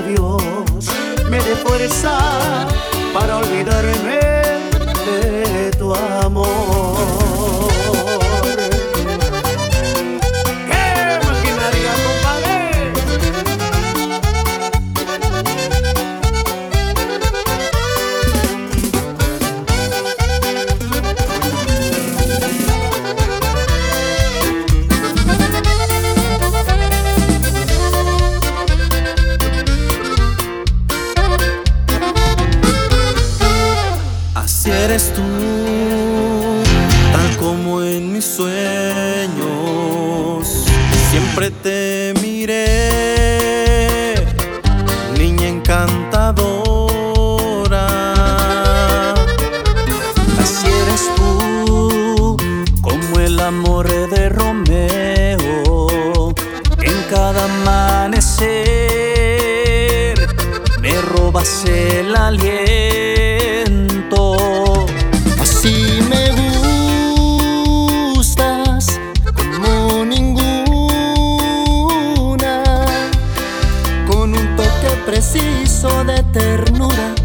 labios me dé fuerza para olvidarme de tu amor. sueños. Siempre te preciso de ternura.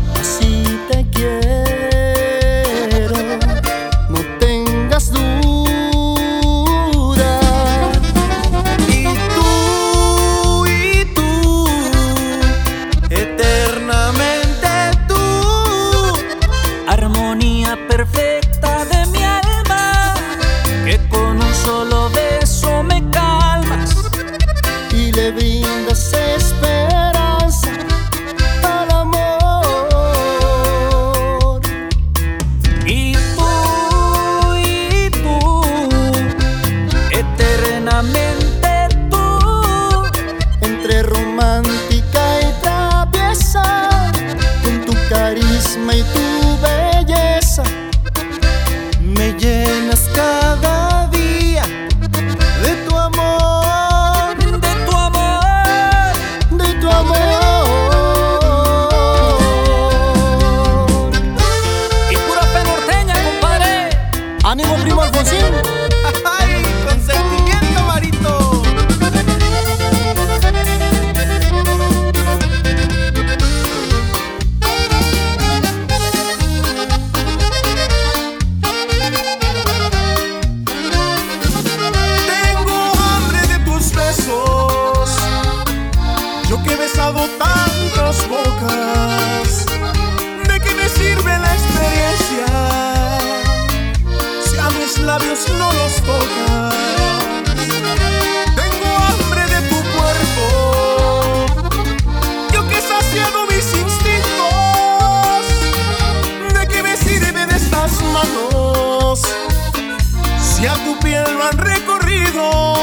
si a tu piel lo han recorrido.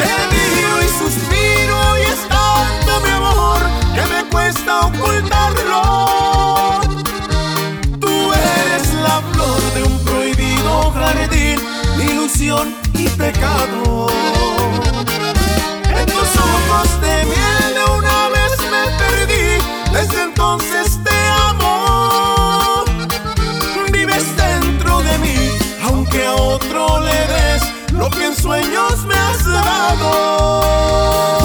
Te miro y suspiro y es tanto mi amor que me cuesta ocultarlo. Tú eres la flor de un prohibido jardín, ilusión y pecado. En tus ojos de miel de una vez me perdí, desde entonces sueños me has dado.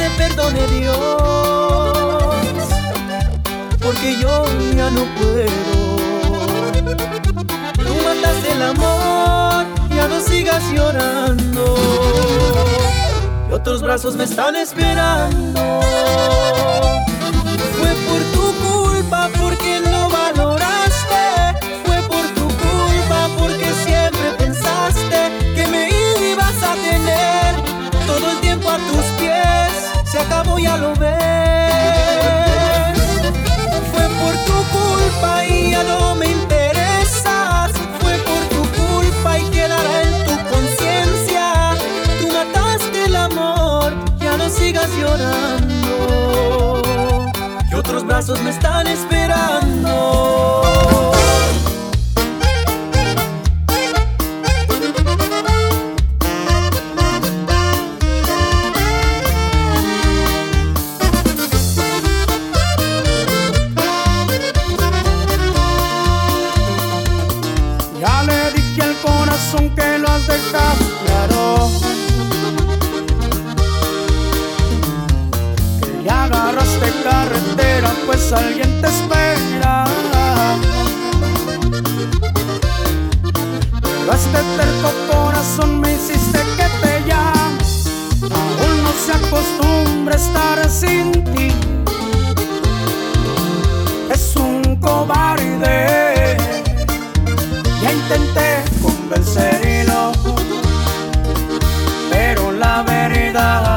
te perdone Dios, porque yo ya no puedo. Tú matas el amor, ya no sigas llorando. Y otros brazos me están esperando. lo ves. Fue por tu culpa y ya no me interesas. Fue por tu culpa y quedará en tu conciencia. Tú mataste el amor, ya no sigas llorando. Que otros brazos me están esperando. Arrastre carretera, pues alguien te espera. Pero este terco corazón me hiciste que te llame. Aún no se acostumbra estar sin ti. Es un cobarde. Ya intenté convencerlo, pero la verdad.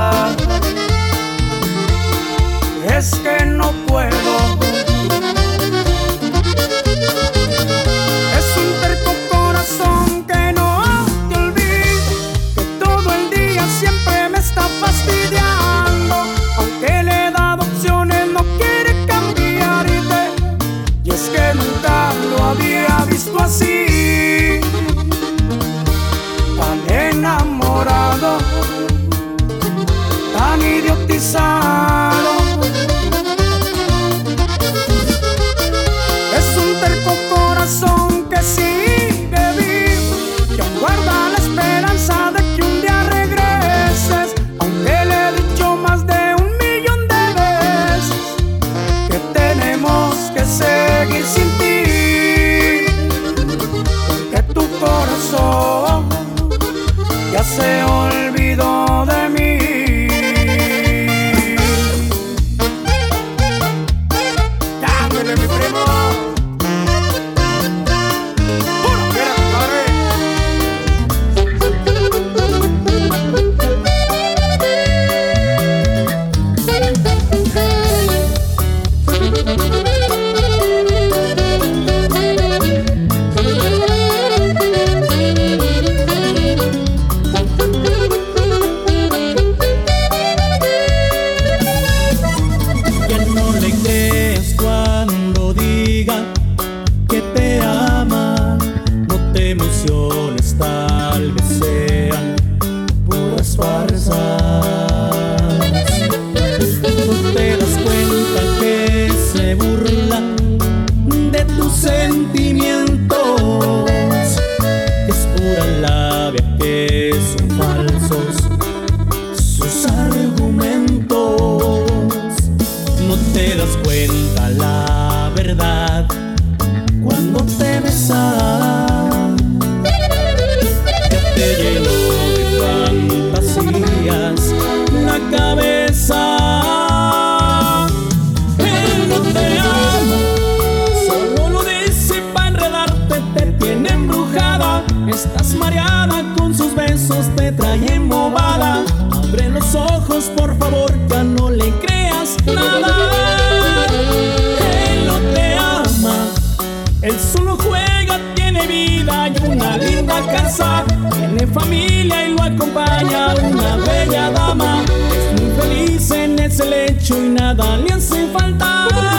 tiene familia y lo acompaña una bella dama. Es muy feliz en ese lecho y nada le hace falta.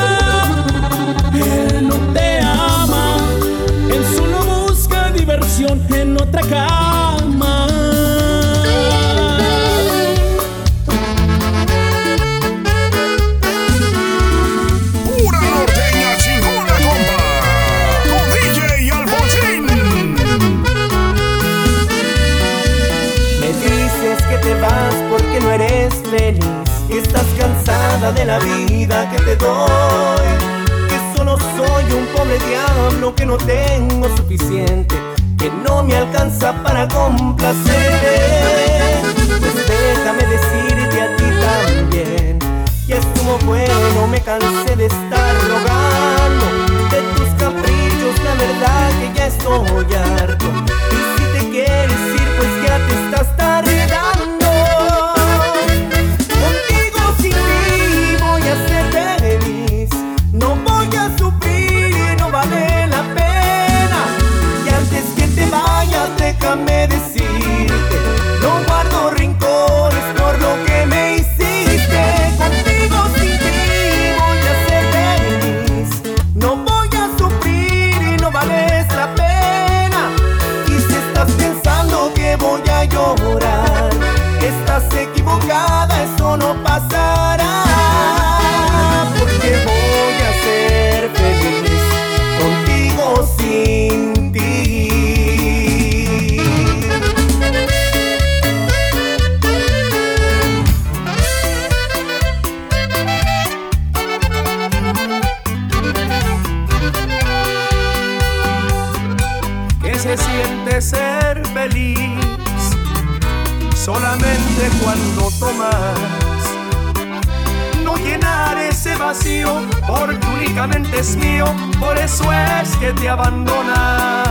Cansada de la vida que te doy. Que solo soy un pobre diablo que no tengo suficiente Que no me alcanza para complacerte Pues déjame decirte a ti también Que estuvo bueno, me cansé de estar rogando. De tus caprichos, la verdad que ya estoy harto. Y si te quieres ir, pues ya te estás tardando vayas déjame ser feliz solamente cuando tomas. No llenar ese vacío porque únicamente es mío, por eso es que te abandona.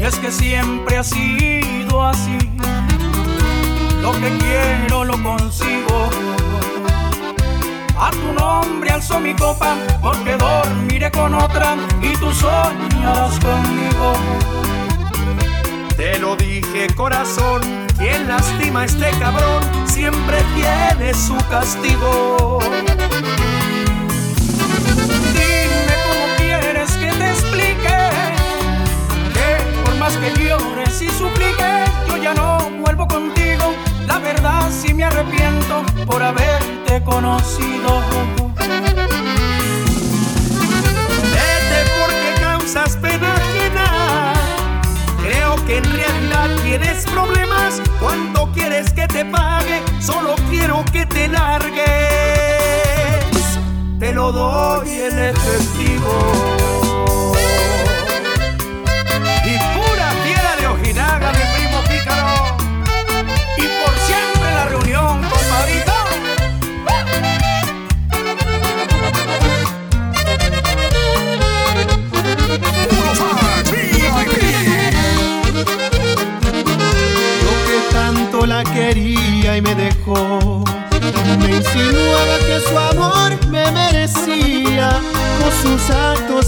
Y es que siempre ha sido así, lo que quiero lo consigo. A tu nombre alzo mi copa porque dormiré con otra y tú soñarás conmigo. Corazón, quien lastima a este cabrón siempre tiene su castigo. Dime cómo quieres que te explique que por más que llores y supliques yo ya no vuelvo contigo. La verdad sí me arrepiento por haberte conocido. Vete porque causas pena ajena. Creo que en realidad tienes problemas. ¿Cuánto quieres que te pague? Solo quiero que te largues. Te lo doy en efectivo.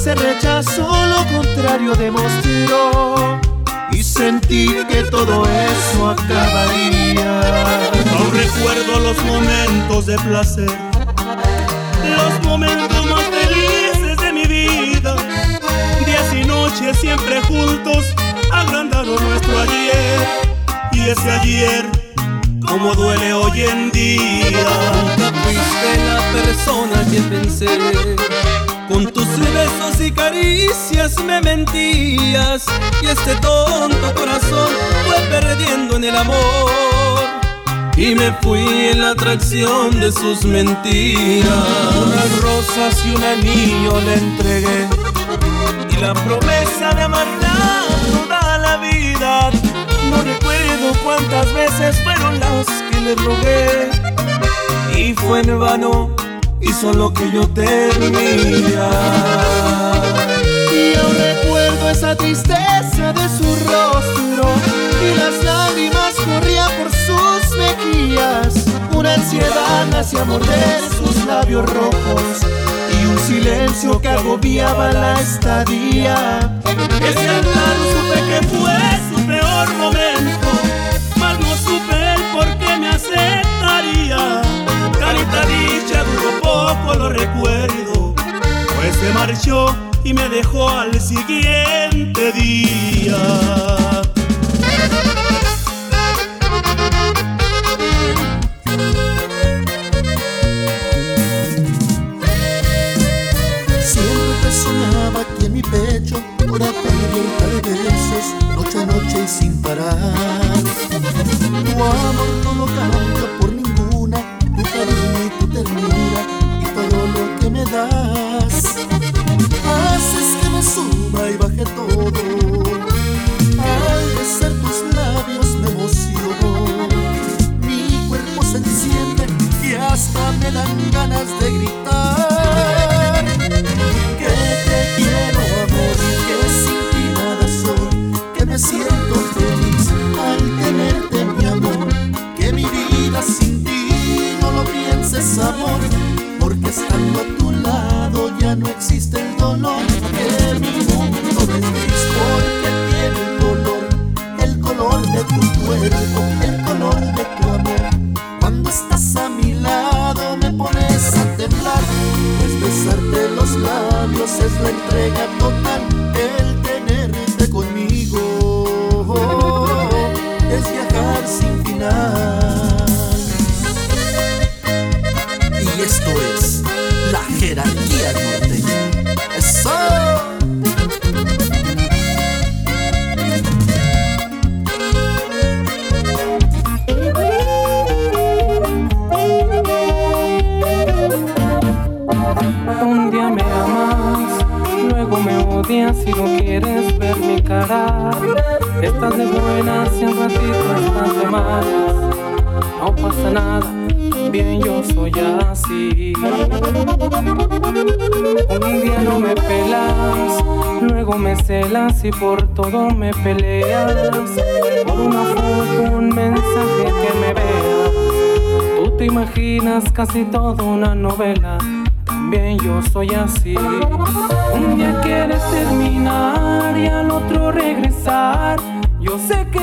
Actos se rechazó, lo contrario demostró Y sentí que todo eso acabaría Aún recuerdo los momentos de placer, los momentos más felices de mi vida. Días y noches siempre juntos, agrandando nuestro ayer. Y ese ayer, como duele hoy en día. Nunca fuiste la persona que pensé Con besos y caricias me mentías. Y este tonto corazón fue perdiendo en el amor. Y me fui en la atracción de sus mentiras. Unas rosas y un anillo le entregué. Y la promesa de amarla toda la vida. No recuerdo cuántas veces fueron las que le rogué. Y fue en vano, hizo lo que yo temía. Y aún recuerdo esa tristeza de su rostro y las lágrimas corrían por sus mejillas. Una ansiedad hacia morder sus labios rojos y un silencio que agobiaba la estadía. Andar supe que fue conseguir si no quieres ver mi cara. Estás de buenas y un ratito estás de malas. No pasa nada, bien yo soy así. Un día no me pelas, luego me celas y por todo me peleas. Por una foto, un mensaje que me veas. Tú te imaginas casi toda una novela también yo soy así. Un día quieres terminar y al otro regresar. Yo sé que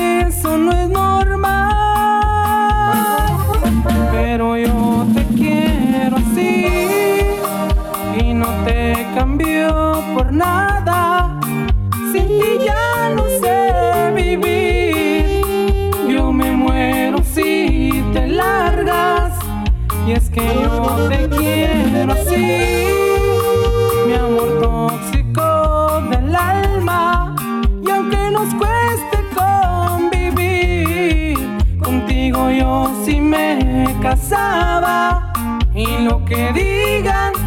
mi amor tóxico del alma. Y aunque nos cueste convivir, contigo yo sí me casaba. Y lo que digan